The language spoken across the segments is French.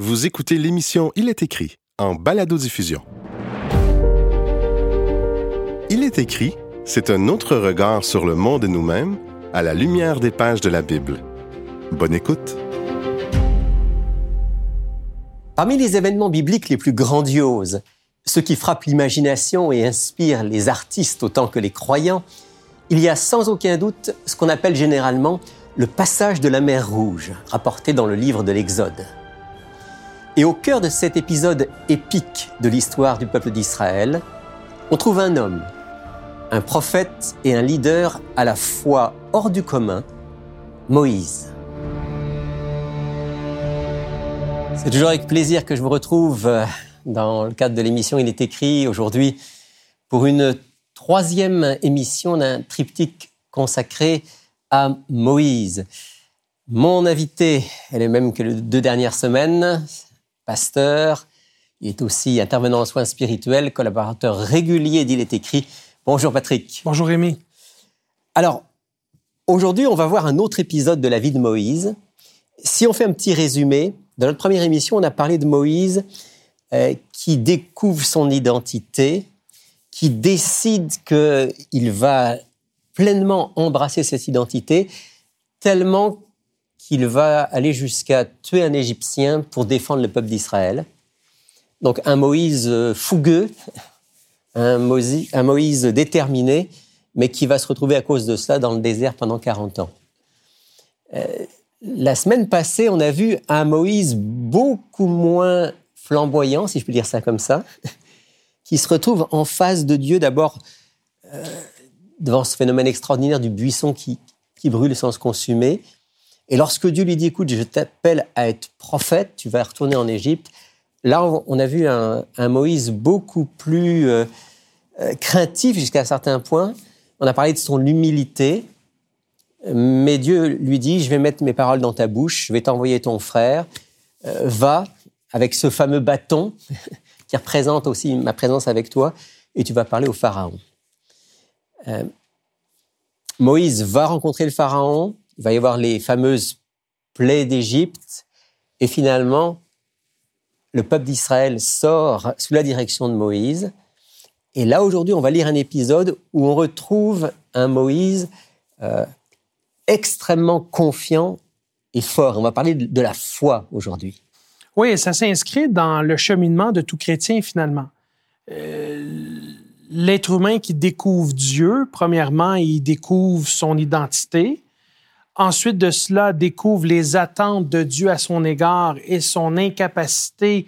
Vous écoutez l'émission Il est écrit en balado-diffusion. Il est écrit, c'est un autre regard sur le monde et nous-mêmes à la lumière des pages de la Bible. Bonne écoute. Parmi les événements bibliques les plus grandioses, ceux qui frappent l'imagination et inspirent les artistes autant que les croyants, il y a sans aucun doute ce qu'on appelle généralement le passage de la mer Rouge, rapporté dans le livre de l'Exode. Et au cœur de cet épisode épique de l'histoire du peuple d'Israël, on trouve un homme, un prophète et un leader à la fois hors du commun, Moïse. C'est toujours avec plaisir que je vous retrouve euh, dans le cadre de l'émission Il est écrit aujourd'hui pour une troisième émission d'un triptyque consacré à Moïse. Mon invité est même que les deux dernières semaines, pasteur, il est aussi intervenant en soins spirituels, collaborateur régulier d'Il est écrit. Bonjour Patrick. Bonjour Rémi. Alors, aujourd'hui, on va voir un autre épisode de la vie de Moïse. Si on fait un petit résumé, dans notre première émission, on a parlé de Moïse euh, qui découvre son identité, qui décide qu'il va pleinement embrasser cette identité, tellement qu'il va aller jusqu'à tuer un Égyptien pour défendre le peuple d'Israël. Donc un Moïse euh, fougueux, un Moïse, déterminé, mais qui va se retrouver à cause de cela dans le désert pendant 40 ans. Euh, la semaine passée, on a vu un Moïse beaucoup moins flamboyant, si je peux dire ça comme ça, qui se retrouve en face de Dieu d'abord euh, devant ce phénomène extraordinaire du buisson qui, qui brûle sans se consumer. Et lorsque Dieu lui dit, écoute, je t'appelle à être prophète, tu vas retourner en Égypte, là, on a vu un, Moïse beaucoup plus euh, euh, craintif jusqu'à un certain point. On a parlé de son humilité, mais Dieu lui dit, je vais mettre mes paroles dans ta bouche, je vais t'envoyer ton frère, euh, va avec ce fameux bâton qui représente aussi ma présence avec toi, et tu vas parler au Pharaon. Moïse va rencontrer le Pharaon, il va y avoir les fameuses plaies d'Égypte, et finalement, le peuple d'Israël sort sous la direction de Moïse. Et là, aujourd'hui, on va lire un épisode où on retrouve un Moïse euh, extrêmement confiant et fort. On va parler de la foi aujourd'hui. Oui, ça s'inscrit dans le cheminement de tout chrétien finalement. Euh, l'être humain qui découvre Dieu, premièrement, il découvre son identité. Ensuite de cela, découvre les attentes de Dieu à son égard et son incapacité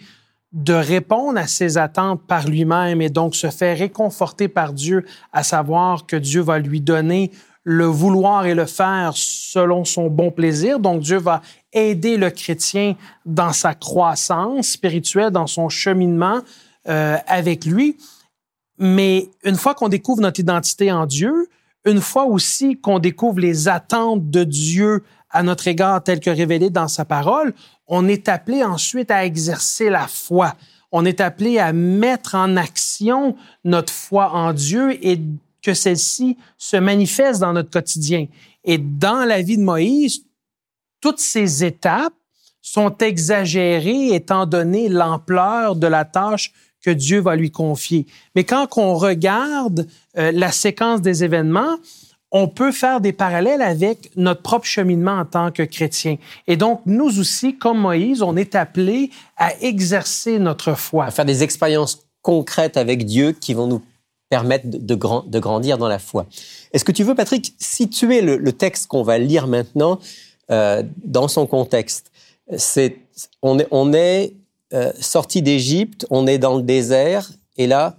de répondre à ces attentes par lui-même et donc se fait réconforter par Dieu, à savoir que Dieu va lui donner le vouloir et le faire selon son bon plaisir. Donc Dieu va aider le chrétien dans sa croissance spirituelle, dans son cheminement euh, avec lui. Mais une fois qu'on découvre notre identité en Dieu, une fois aussi qu'on découvre les attentes de Dieu à notre égard telles que révélées dans sa parole, on est appelé ensuite à exercer la foi. On est appelé à mettre en action notre foi en Dieu et que celle-ci se manifeste dans notre quotidien. Et dans la vie de Moïse, toutes ces étapes sont exagérées étant donné l'ampleur de la tâche que Dieu va lui confier. Mais quand on regarde euh, la séquence des événements, on peut faire des parallèles avec notre propre cheminement en tant que chrétien. Et donc, nous aussi, comme Moïse, on est appelés à exercer notre foi. À faire des expériences concrètes avec Dieu qui vont nous permettre de, grandir dans la foi. Est-ce que tu veux, Patrick, situer le, texte qu'on va lire maintenant euh, dans son contexte? C'est on est, on est euh, sorti d'Égypte, on est dans le désert, et là,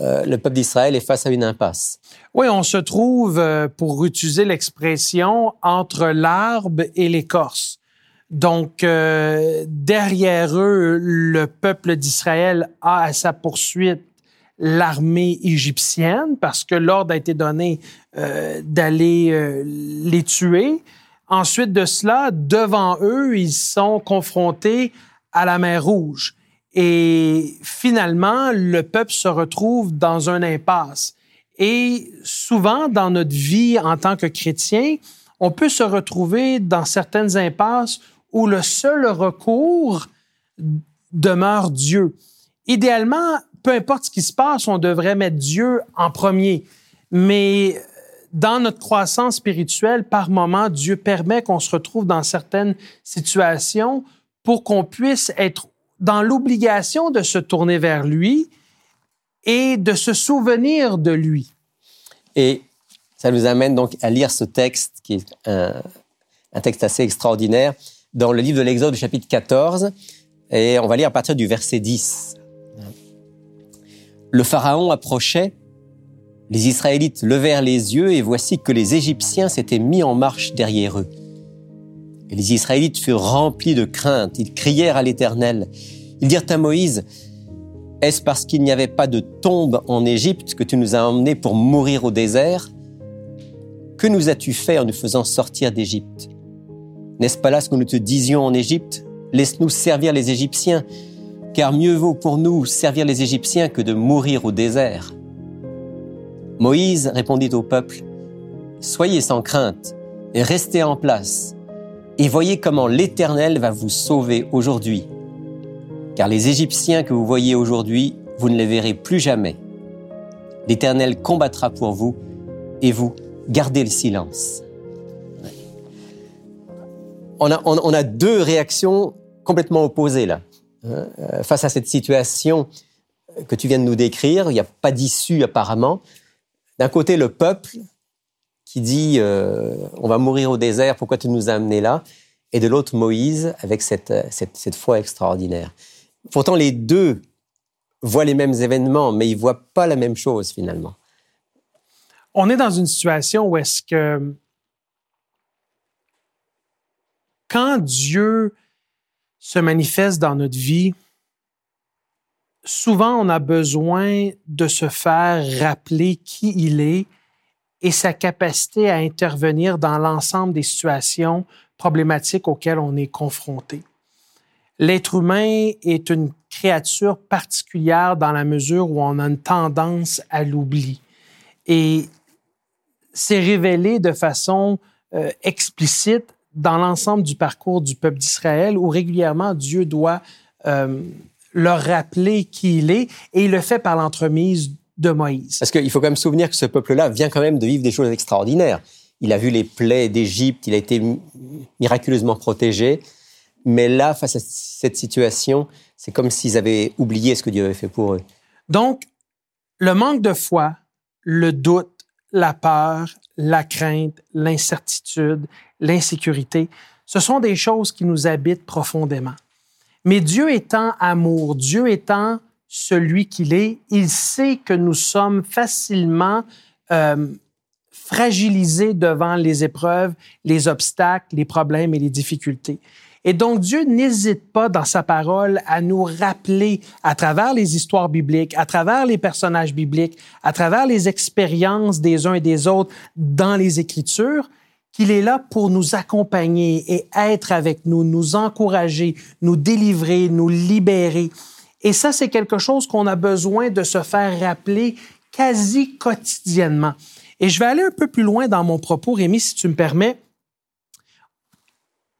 euh, le peuple d'Israël est face à une impasse. Oui, on se trouve, euh, pour utiliser l'expression, entre l'arbre et l'écorce. Donc, derrière eux, le peuple d'Israël a à sa poursuite l'armée égyptienne parce que l'ordre a été donné d'aller les tuer. Ensuite de cela, devant eux, ils sont confrontés à la mer Rouge. Et finalement, le peuple se retrouve dans un impasse. Et souvent, dans notre vie en tant que chrétien, on peut se retrouver dans certaines impasses où le seul recours demeure Dieu. Idéalement, peu importe ce qui se passe, on devrait mettre Dieu en premier. Mais dans notre croissance spirituelle, par moment, Dieu permet qu'on se retrouve dans certaines situations pour qu'on puisse être dans l'obligation de se tourner vers lui et de se souvenir de lui. Et ça nous amène donc à lire ce texte qui est un, texte assez extraordinaire dans le livre de l'Exode, chapitre 14, et on va lire à partir du verset 10. Le Pharaon approchait, les Israélites levèrent les yeux et voici que les Égyptiens s'étaient mis en marche derrière eux. Et les Israélites furent remplis de crainte, ils crièrent à l'Éternel. Ils dirent à Moïse, Est-ce parce qu'il n'y avait pas de tombe en Égypte que tu nous as emmenés pour mourir au désert? Que nous as-tu fait en nous faisant sortir d'Égypte? N'est-ce pas là ce que nous te disions en Égypte? Laisse-nous servir les Égyptiens, car mieux vaut pour nous servir les Égyptiens que de mourir au désert. Moïse répondit au peuple, Soyez sans crainte et restez en place, et voyez comment l'Éternel va vous sauver aujourd'hui. Car les Égyptiens que vous voyez aujourd'hui, vous ne les verrez plus jamais. L'Éternel combattra pour vous, et vous, gardez le silence. On a, deux réactions complètement opposées là. Hein, euh, face à cette situation que tu viens de nous décrire, il n'y a pas d'issue apparemment. D'un côté, le peuple qui dit euh, on va mourir au désert, pourquoi tu nous as amenés là? Et de l'autre, Moïse avec cette, cette, cette, foi extraordinaire. Pourtant, les deux voient les mêmes événements, mais ils voient pas la même chose finalement. On est dans une situation où est-ce que quand Dieu se manifeste dans notre vie, souvent on a besoin de se faire rappeler qui il est et sa capacité à intervenir dans l'ensemble des situations problématiques auxquelles on est confronté. L'être humain est une créature particulière dans la mesure où on a une tendance à l'oubli. Et c'est révélé de façon euh, explicite dans l'ensemble du parcours du peuple d'Israël où régulièrement Dieu doit euh, leur rappeler qui il est et il le fait par l'entremise de Moïse. Parce qu'il faut quand même se souvenir que ce peuple-là vient quand même de vivre des choses extraordinaires. Il a vu les plaies d'Égypte, il a été miraculeusement protégé. Mais là, face à cette situation, c'est comme s'ils avaient oublié ce que Dieu avait fait pour eux. Donc, le manque de foi, le doute, la peur, la crainte, l'incertitude, l'insécurité, ce sont des choses qui nous habitent profondément. Mais Dieu étant amour, Dieu étant celui qu'il est, il sait que nous sommes facilement euh, fragilisés devant les épreuves, les obstacles, les problèmes et les difficultés. Et donc Dieu n'hésite pas dans sa parole à nous rappeler à travers les histoires bibliques, à travers les personnages bibliques, à travers les expériences des uns et des autres dans les Écritures, qu'il est là pour nous accompagner et être avec nous, nous encourager, nous délivrer, nous libérer. Et ça, c'est quelque chose qu'on a besoin de se faire rappeler quasi quotidiennement. Et je vais aller un peu plus loin dans mon propos, Rémi, si tu me permets.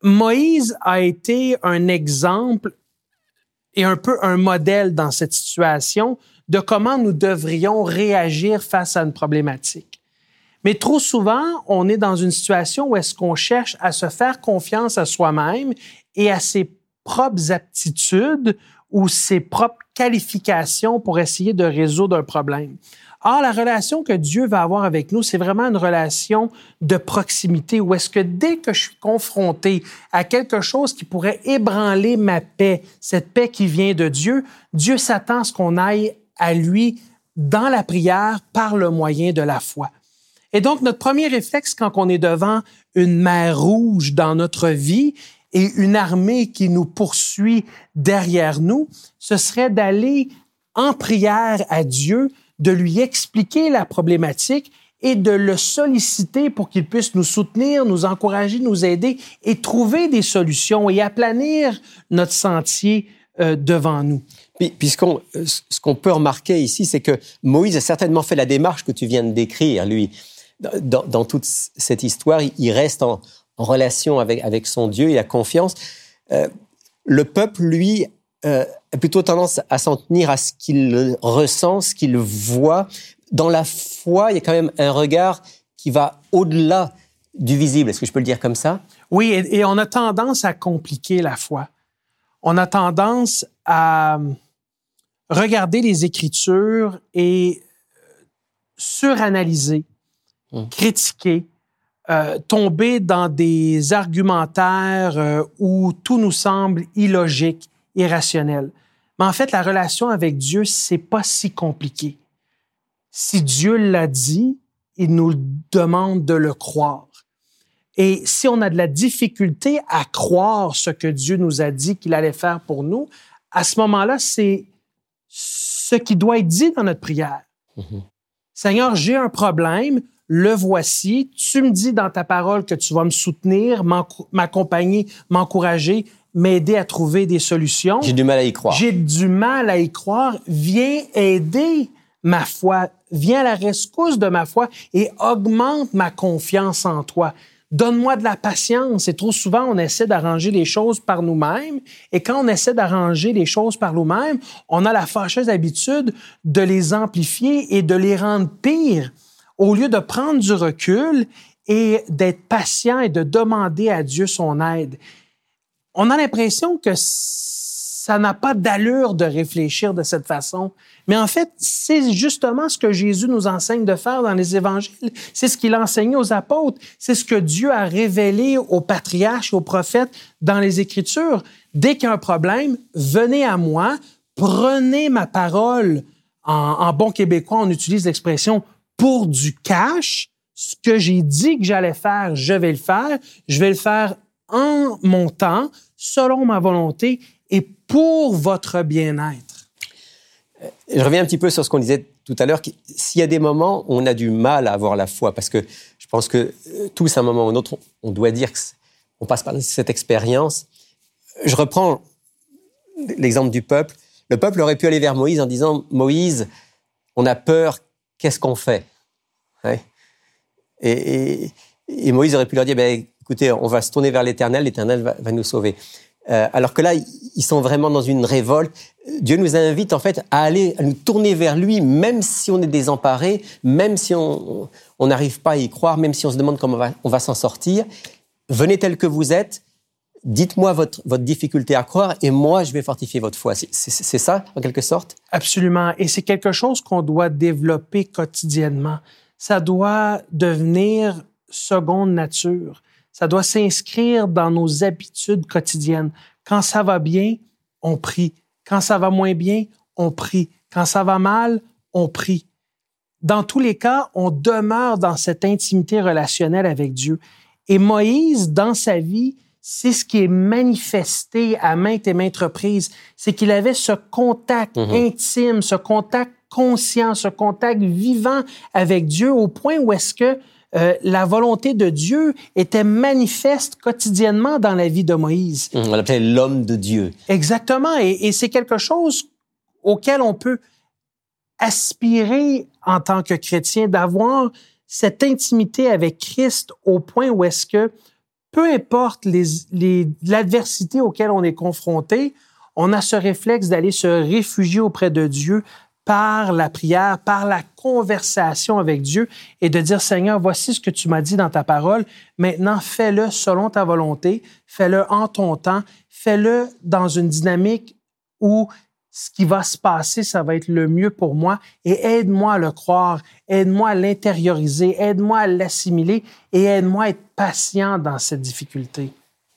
Moïse a été un exemple et un peu un modèle dans cette situation de comment nous devrions réagir face à une problématique. Mais trop souvent, on est dans une situation où est-ce qu'on cherche à se faire confiance à soi-même et à ses propres aptitudes ou ses propres qualifications pour essayer de résoudre un problème. Or, la relation que Dieu va avoir avec nous, c'est vraiment une relation de proximité où est-ce que dès que je suis confronté à quelque chose qui pourrait ébranler ma paix, cette paix qui vient de Dieu, Dieu s'attend à ce qu'on aille à lui dans la prière par le moyen de la foi. Et donc, notre premier réflexe quand on est devant une mer rouge dans notre vie et une armée qui nous poursuit derrière nous, ce serait d'aller en prière à Dieu, de lui expliquer la problématique et de le solliciter pour qu'il puisse nous soutenir, nous encourager, nous aider et trouver des solutions et aplanir notre sentier euh, devant nous. Puisqu'on, euh, ce qu'on peut remarquer ici, c'est que Moïse a certainement fait la démarche que tu viens de décrire, lui dans, toute cette histoire, il reste en, relation avec, avec son Dieu, il a confiance. Euh, le peuple, lui, euh, a plutôt tendance à s'en tenir à ce qu'il ressent, ce qu'il voit. Dans la foi, il y a quand même un regard qui va au-delà du visible. Est-ce que je peux le dire comme ça? Oui, et, et, on a tendance à compliquer la foi. On a tendance à regarder les Écritures et suranalyser, mmh. critiquer, euh, tomber dans des argumentaires euh, où tout nous semble illogique, irrationnel. Mais en fait, la relation avec Dieu, c'est pas si compliqué. Si Dieu l'a dit, il nous demande de le croire. Et si on a de la difficulté à croire ce que Dieu nous a dit qu'il allait faire pour nous, à ce moment-là, c'est ce qui doit être dit dans notre prière. Mmh Seigneur, j'ai un problème, le voici. Tu me dis dans ta parole que tu vas me soutenir, m'accompagner, m'encourager, m'aider à trouver des solutions. J'ai du mal à y croire. J'ai du mal à y croire. Viens aider ma foi. Viens à la rescousse de ma foi et augmente ma confiance en toi. Donne-moi de la patience. Et trop souvent, on essaie d'arranger les choses par nous-mêmes. Et quand on essaie d'arranger les choses par nous-mêmes, on a la fâcheuse habitude de les amplifier et de les rendre pires au lieu de prendre du recul et d'être patient et de demander à Dieu son aide. On a l'impression que ça n'a pas d'allure de réfléchir de cette façon. Mais en fait, c'est justement ce que Jésus nous enseigne de faire dans les évangiles. C'est ce qu'il a enseigné aux apôtres. C'est ce que Dieu a révélé aux patriarches, aux prophètes dans les Écritures. Dès qu'il y a un problème, venez à moi, prenez ma parole. En, en bon québécois, on utilise l'expression pour du cash. Ce que j'ai dit que j'allais faire, je vais le faire. Je vais le faire en mon temps, selon ma volonté et pour votre bien-être. Euh, je reviens un petit peu sur ce qu'on disait tout à l'heure. S'il y a des moments où on a du mal à avoir la foi, parce que je pense que euh, tous, à un moment ou un autre, on doit dire qu'on passe par cette expérience. Je reprends l'exemple du peuple. Le peuple aurait pu aller vers Moïse en disant Moïse, on a peur, qu'est-ce qu'on fait? Et, Moïse aurait pu leur dire ben, écoutez, on va se tourner vers l'Éternel, l'Éternel va, nous sauver. Euh, alors que là, ils sont vraiment dans une révolte. Dieu nous invite en fait à aller, à nous tourner vers lui, même si on est désemparé, même si on n'arrive pas à y croire, même si on se demande comment on va, s'en sortir. Venez tel que vous êtes. Dites-moi votre difficulté à croire et moi, je vais fortifier votre foi. C'est ça, en quelque sorte? Absolument. Et c'est quelque chose qu'on doit développer quotidiennement. Ça doit devenir seconde nature ça doit s'inscrire dans nos habitudes quotidiennes. Quand ça va bien, on prie. Quand ça va moins bien, on prie. Quand ça va mal, on prie. Dans tous les cas, on demeure dans cette intimité relationnelle avec Dieu. Et Moïse, dans sa vie, c'est ce qui est manifesté à maintes et maintes reprises. C'est qu'il avait ce contact mhm. intime, ce contact conscient, ce contact vivant avec Dieu au point où est-ce que euh, la volonté de Dieu était manifeste quotidiennement dans la vie de Moïse. Mmh, on l'appelait l'homme de Dieu. Exactement. Et, et c'est quelque chose auquel on peut aspirer en tant que chrétien, d'avoir cette intimité avec Christ au point où est-ce que, peu importe l'adversité les, auquel on est confronté, on a ce réflexe d'aller se réfugier auprès de Dieu par la prière, par la conversation avec Dieu et de dire, Seigneur, voici ce que tu m'as dit dans ta parole. Maintenant, fais-le selon ta volonté, fais-le en ton temps, fais-le dans une dynamique où ce qui va se passer, ça va être le mieux pour moi et aide-moi à le croire, aide-moi à l'intérioriser, aide-moi à l'assimiler et aide-moi à être patient dans cette difficulté.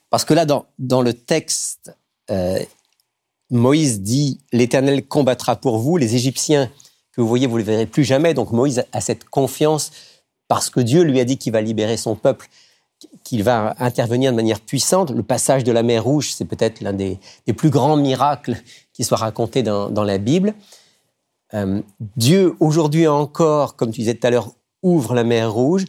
Parce que là, dans, dans le texte, euh, Moïse dit L'Éternel combattra pour vous. Les Égyptiens que vous voyez, vous ne les verrez plus jamais. Donc Moïse a cette confiance parce que Dieu lui a dit qu'il va libérer son peuple, qu'il va intervenir de manière puissante. Le passage de la mer Rouge, c'est peut-être l'un des, plus grands miracles qui soit raconté dans, la Bible. Euh, Dieu, aujourd'hui encore, comme tu disais tout à l'heure, ouvre la mer Rouge,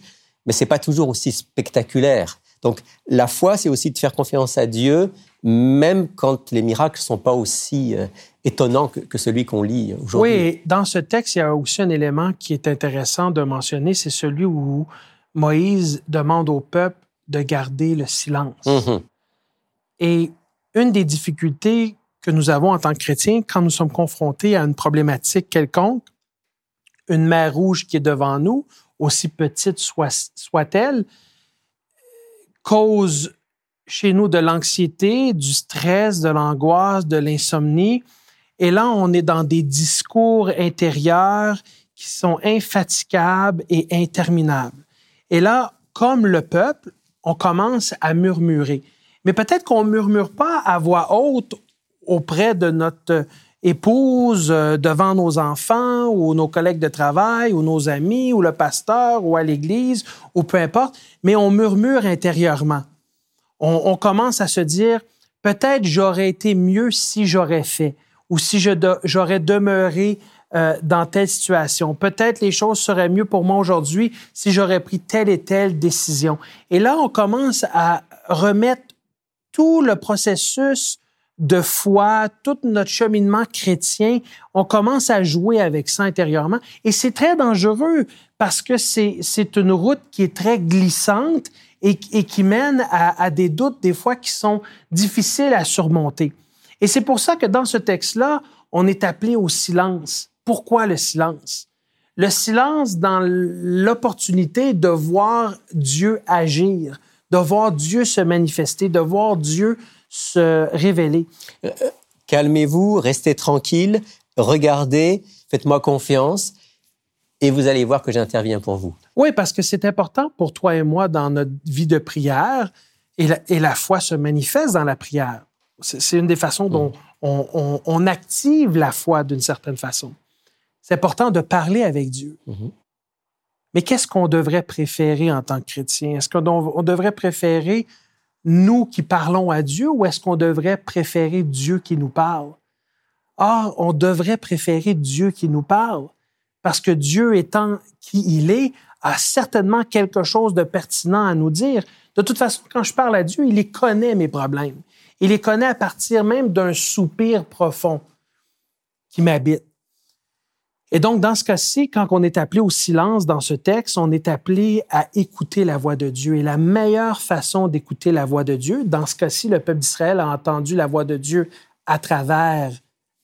mais c'est pas toujours aussi spectaculaire. Donc la foi, c'est aussi de faire confiance à Dieu, même quand les miracles ne sont pas aussi euh, étonnants que, celui qu'on lit aujourd'hui. Oui, dans ce texte, il y a aussi un élément qui est intéressant de mentionner, c'est celui où Moïse demande au peuple de garder le silence. Mm-hmm. Et une des difficultés que nous avons en tant que chrétiens quand nous sommes confrontés à une problématique quelconque, une mer rouge qui est devant nous, aussi petite soit-elle, cause chez nous de l'anxiété, du stress, de l'angoisse, de l'insomnie. Et là, on est dans des discours intérieurs qui sont infatigables et interminables. Et là, comme le peuple, on commence à murmurer. Mais peut-être qu'on ne murmure pas à voix haute auprès de notre épouse, euh, devant nos enfants ou nos collègues de travail ou nos amis ou le pasteur ou à l'église ou peu importe, mais on murmure intérieurement. On, commence à se dire, peut-être j'aurais été mieux si j'aurais fait ou si j'aurais demeuré euh, dans telle situation. Peut-être les choses seraient mieux pour moi aujourd'hui si j'aurais pris telle et telle décision. Et là, on commence à remettre tout le processus de foi, tout notre cheminement chrétien, on commence à jouer avec ça intérieurement. Et c'est très dangereux parce que c'est une route qui est très glissante et, qui mène à, à, des doutes des fois qui sont difficiles à surmonter. Et c'est pour ça que dans ce texte-là, on est appelé au silence. Pourquoi le silence? Le silence dans l'opportunité de voir Dieu agir, de voir Dieu se manifester, de voir Dieu se révéler. Euh, euh, calmez-vous, restez tranquille, regardez, faites-moi confiance et vous allez voir que j'interviens pour vous. Oui, parce que c'est important pour toi et moi dans notre vie de prière et la, foi se manifeste dans la prière. C'est une des façons dont mm. on, active la foi d'une certaine façon. C'est important de parler avec Dieu. Mm-hmm. Mais qu'est-ce qu'on devrait préférer en tant que chrétien? Est-ce qu'on devrait préférer nous qui parlons à Dieu ou est-ce qu'on devrait préférer Dieu qui nous parle? Or, on devrait préférer Dieu qui nous parle parce que Dieu étant qui il est, a certainement quelque chose de pertinent à nous dire. De toute façon, quand je parle à Dieu, il les connaît, mes problèmes. Il les connaît à partir même d'un soupir profond qui m'habite. Et donc, dans ce cas-ci, quand on est appelé au silence dans ce texte, on est appelé à écouter la voix de Dieu. Et la meilleure façon d'écouter la voix de Dieu, dans ce cas-ci, le peuple d'Israël a entendu la voix de Dieu à travers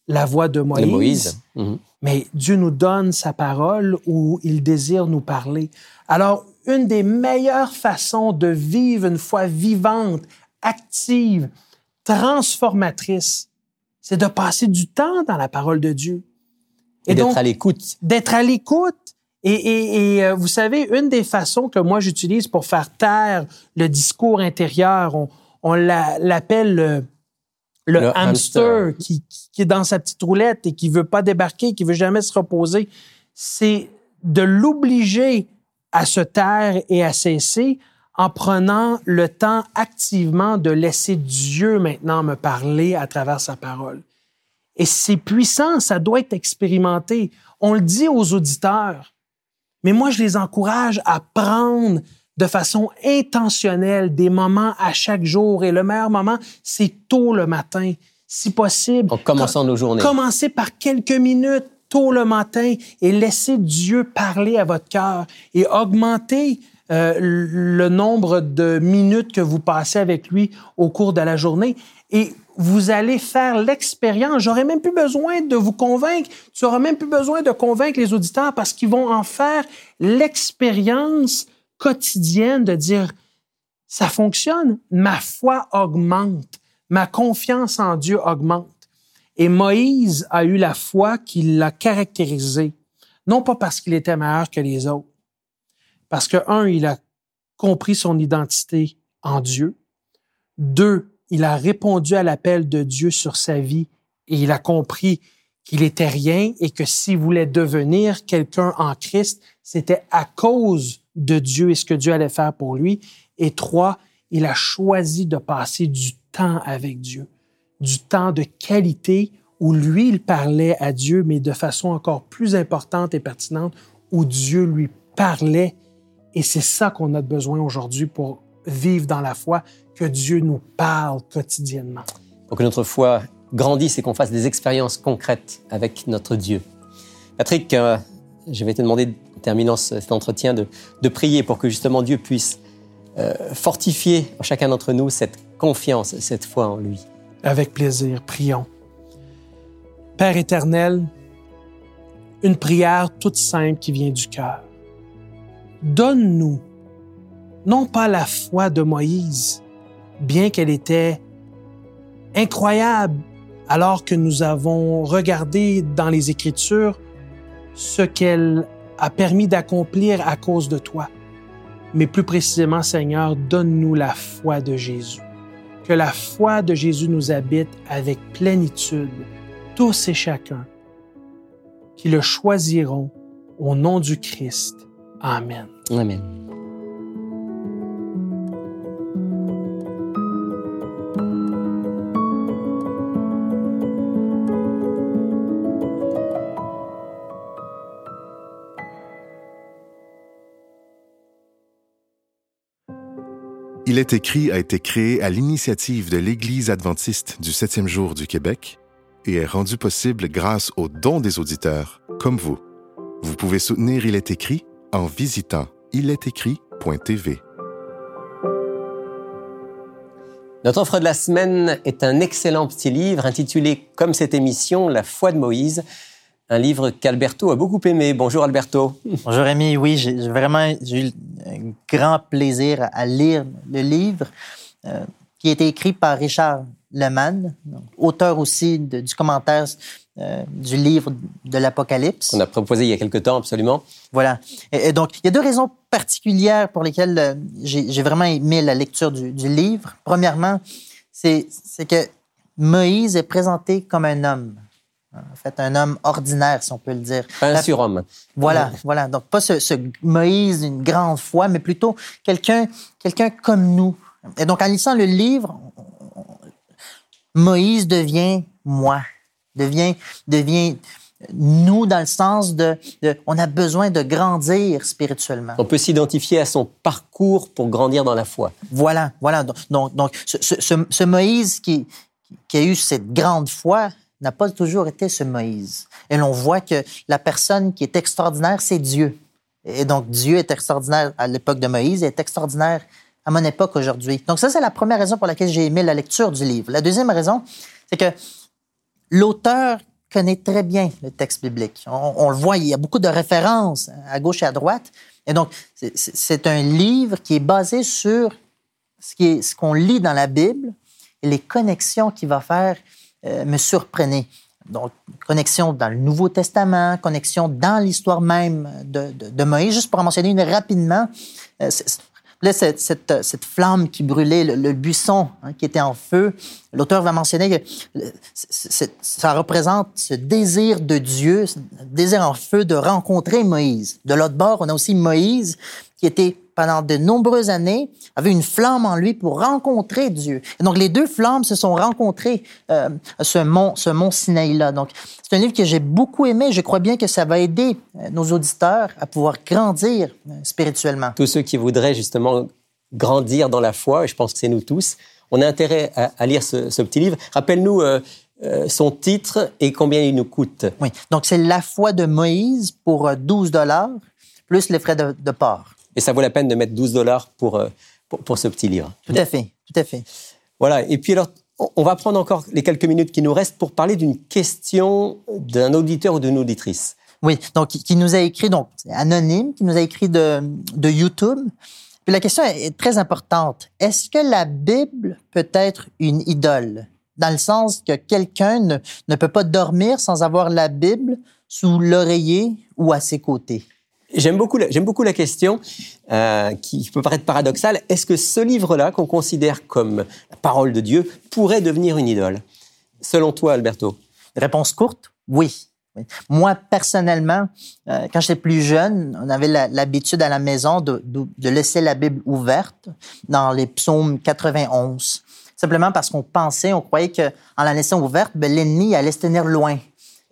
la voix de Moïse. Mhm. Mais Dieu nous donne sa parole où il désire nous parler. Alors, une des meilleures façons de vivre une foi vivante, active, transformatrice, c'est de passer du temps dans la parole de Dieu. Et, d'être à l'écoute. D'être à l'écoute. Et, et, euh, vous savez, une des façons que moi j'utilise pour faire taire le discours intérieur, on, on l'appelle le, le, hamster, Qui, qui, est dans sa petite roulette et qui veut pas débarquer, qui veut jamais se reposer. C'est de l'obliger à se taire et à cesser en prenant le temps activement de laisser Dieu maintenant me parler à travers sa parole. Et c'est puissant, ça doit être expérimenté. On le dit aux auditeurs, mais moi, je les encourage à prendre de façon intentionnelle des moments à chaque jour. Et le meilleur moment, c'est tôt le matin, si possible. En commençant nos journées. Commencez par quelques minutes tôt le matin et laissez Dieu parler à votre cœur et augmenter euh, le nombre de minutes que vous passez avec lui au cours de la journée. Et vous allez faire l'expérience. J'aurais même plus besoin de vous convaincre. Tu auras même plus besoin de convaincre les auditeurs parce qu'ils vont en faire l'expérience de dire ça fonctionne, ma foi augmente, ma confiance en Dieu augmente. Et Moïse a eu la foi qui l'a caractérisé, non pas parce qu'il était meilleur que les autres, parce que, un, il a compris son identité en Dieu. Deux, il a répondu à l'appel de Dieu sur sa vie et il a compris qu'il était rien et que s'il voulait devenir quelqu'un en Christ, c'était à cause de Dieu et ce que Dieu allait faire pour lui. Et trois, il a choisi de passer du temps avec Dieu, du temps de qualité où lui, il parlait à Dieu, mais de façon encore plus importante et pertinente, où Dieu lui parlait. Et c'est ça qu'on a besoin aujourd'hui pour vivre dans la foi, que Dieu nous parle quotidiennement. Pour que notre foi grandisse et qu'on fasse des expériences concrètes avec notre Dieu. Patrick, euh, je vais te demander, en terminant cet entretien, de, prier pour que justement Dieu puisse euh, fortifier en chacun d'entre nous cette confiance, cette foi en lui. Avec plaisir, prions. Père éternel, une prière toute simple qui vient du cœur. Donne-nous, non pas la foi de Moïse, bien qu'elle était incroyable alors que nous avons regardé dans les Écritures ce qu'elle a permis d'accomplir à cause de toi. Mais plus précisément, Seigneur, donne-nous la foi de Jésus. Que la foi de Jésus nous habite avec plénitude, tous et chacun, qui le choisiront au nom du Christ. Amen. Amen. Il est écrit a été créé à l'initiative de l'Église adventiste du septième jour du Québec et est rendu possible grâce aux dons des auditeurs, comme vous. Vous pouvez soutenir Il est écrit en visitant ilestécrit.tv. Notre offre de la semaine est un excellent petit livre intitulé, comme cette émission, La foi de Moïse, un livre qu'Alberto a beaucoup aimé. Bonjour Alberto. Bonjour Rémi, oui, j'ai vraiment eu un grand plaisir à lire le livre euh, qui a été écrit par Richard Leman, auteur aussi du commentaire euh, du livre de l'Apocalypse. On a proposé il y a quelque temps, absolument. Voilà. Et, donc, il y a deux raisons particulières pour lesquelles euh, j'ai vraiment aimé la lecture du, du livre. Premièrement, c'est que Moïse est présenté comme un homme. En fait, un homme ordinaire, si on peut le dire. Un surhomme. Voilà, voilà. Donc, pas ce, ce, Moïse, une grande foi, mais plutôt quelqu'un quelqu'un comme nous. Et donc, en lisant le livre, Moïse devient moi, devient, devient nous dans le sens de, de, on a besoin de grandir spirituellement. On peut s'identifier à son parcours pour grandir dans la foi. Voilà, voilà. Donc, donc ce, ce, ce Moïse qui, qui a eu cette grande foi, n'a pas toujours été ce Moïse. Et l'on voit que la personne qui est extraordinaire, c'est Dieu. Et donc, Dieu est extraordinaire à l'époque de Moïse et est extraordinaire à mon époque aujourd'hui. Donc, ça, c'est la première raison pour laquelle j'ai aimé la lecture du livre. La deuxième raison, c'est que l'auteur connaît très bien le texte biblique. On, le voit, il y a beaucoup de références à gauche et à droite. Et donc, c'est un livre qui est basé sur ce qu'on lit dans la Bible et les connexions qu'il va faire euh, me surprenait. Donc, connexion dans le Nouveau Testament, connexion dans l'histoire même de, de, Moïse. Juste pour en mentionner une rapidement, euh, là, cette, cette, cette, flamme qui brûlait, le, buisson hein, qui était en feu, l'auteur va mentionner que ça représente ce désir de Dieu, ce désir en feu de rencontrer Moïse. De l'autre bord, on a aussi Moïse qui était pendant de nombreuses années, avait une flamme en lui pour rencontrer Dieu. Et donc, les deux flammes se sont rencontrées euh, ce mont, ce mont Sinaï-là. Donc, c'est un livre que j'ai beaucoup aimé. Je crois bien que ça va aider euh, nos auditeurs à pouvoir grandir euh, spirituellement. Tous ceux qui voudraient justement grandir dans la foi, et je pense que c'est nous tous, on a intérêt à, à lire ce, ce, petit livre. Rappelle-nous euh, euh, son titre et combien il nous coûte. Oui, donc c'est La foi de Moïse pour 12 dollars, plus les frais de, de port. Et ça vaut la peine de mettre 12 dollars pour, euh, pour, pour, ce petit livre. Tout à fait, tout à fait. Voilà. Et puis alors, on va prendre encore les quelques minutes qui nous restent pour parler d'une question d'un auditeur ou d'une auditrice. Oui, donc qui nous a écrit, donc anonyme, qui nous a écrit de, de YouTube. Puis la question est très importante. Est-ce que la Bible peut être une idole? Dans le sens que quelqu'un ne, ne peut pas dormir sans avoir la Bible sous l'oreiller ou à ses côtés. J'aime beaucoup, j'aime beaucoup la question euh, qui peut paraître paradoxale. Est-ce que ce livre-là, qu'on considère comme la parole de Dieu, pourrait devenir une idole? Selon toi, Alberto? Réponse courte, oui. oui. Moi, personnellement, euh, quand j'étais plus jeune, on avait l'habitude à la maison de, de, de, laisser la Bible ouverte dans les psaumes 91. Simplement parce qu'on pensait, on croyait qu'en la laissant ouverte, ben, l'ennemi allait se tenir loin.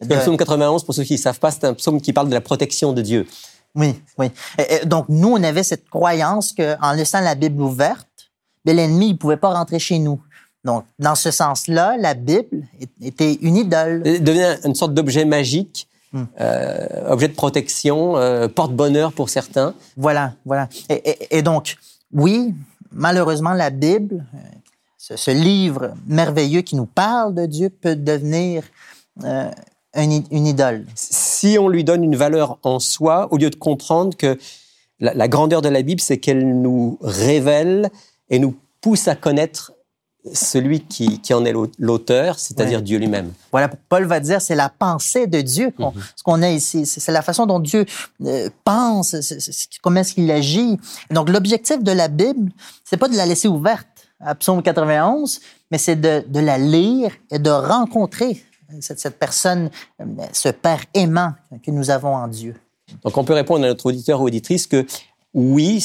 De... Le psaume 91, pour ceux qui ne savent pas, c'est un psaume qui parle de la protection de Dieu. Oui, oui. Et, et donc, nous, on avait cette croyance qu'en laissant la Bible ouverte, ben, l'ennemi ne pouvait pas rentrer chez nous. Donc, dans ce sens-là, la Bible était une idole. Elle devient une sorte d'objet magique, hum. euh, objet de protection, euh, porte-bonheur pour certains. Voilà, voilà. Et, et, et, donc, oui, malheureusement, la Bible, ce, ce, livre merveilleux qui nous parle de Dieu, peut devenir euh, une, une idole. Si on lui donne une valeur en soi, au lieu de comprendre que la, la grandeur de la Bible, c'est qu'elle nous révèle et nous pousse à connaître celui qui, qui en est l'auteur, c'est-à-dire Ouais. Dieu lui-même. Voilà, Paul va dire, c'est la pensée de Dieu, qu'on- ce qu'on a ici. C'est la façon dont Dieu euh, pense, comment est-ce qu'il agit. Donc, l'objectif de la Bible, c'est pas de la laisser ouverte à Psaume 91, mais c'est de, de la lire et de rencontrer cette, cette personne, euh, ce Père aimant que nous avons en Dieu. Donc on peut répondre à notre auditeur ou auditrice que oui,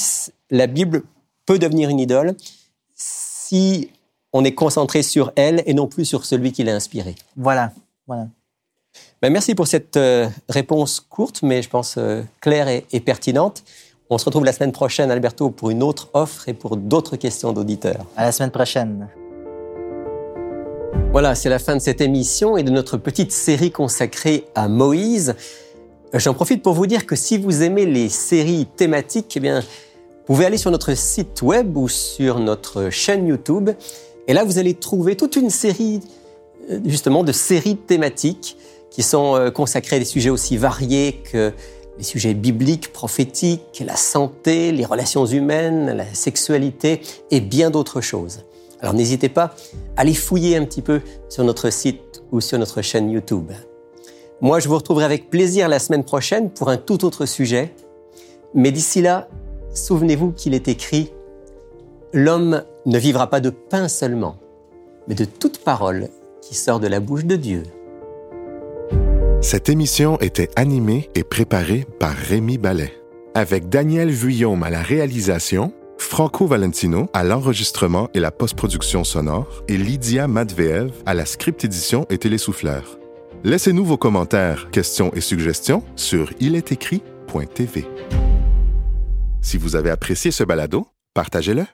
la Bible peut devenir une idole si on est concentré sur elle et non plus sur celui qui l'a inspirée. Voilà, voilà. Ben, merci pour cette euh, réponse courte, mais je pense euh, claire et, et pertinente. On se retrouve la semaine prochaine, Alberto, pour une autre offre et pour d'autres questions d'auditeurs. À la semaine prochaine. Voilà, c'est la fin de cette émission et de notre petite série consacrée à Moïse. J'en profite pour vous dire que si vous aimez les séries thématiques, eh bien, vous pouvez aller sur notre site web ou sur notre chaîne YouTube. Et là, vous allez trouver toute une série, euh, justement, de séries thématiques qui sont euh, consacrées à des sujets aussi variés que les sujets bibliques, prophétiques, la santé, les relations humaines, la sexualité et bien d'autres choses. Alors n'hésitez pas à aller fouiller un petit peu sur notre site ou sur notre chaîne YouTube. Moi, je vous retrouverai avec plaisir la semaine prochaine pour un tout autre sujet. Mais d'ici là, souvenez-vous qu'il est écrit L'homme ne vivra pas de pain seulement, mais de toute parole qui sort de la bouche de Dieu. Cette émission était animée et préparée par Rémi Ballet, avec Daniel Vuillaume à la réalisation, Franco Valentino à l'enregistrement et la post-production sonore et Lydia Matveev à la script édition et télésouffleur. Laissez-nous vos commentaires, questions et suggestions sur ilétécrit.tv. Si vous avez apprécié ce balado, partagez-le.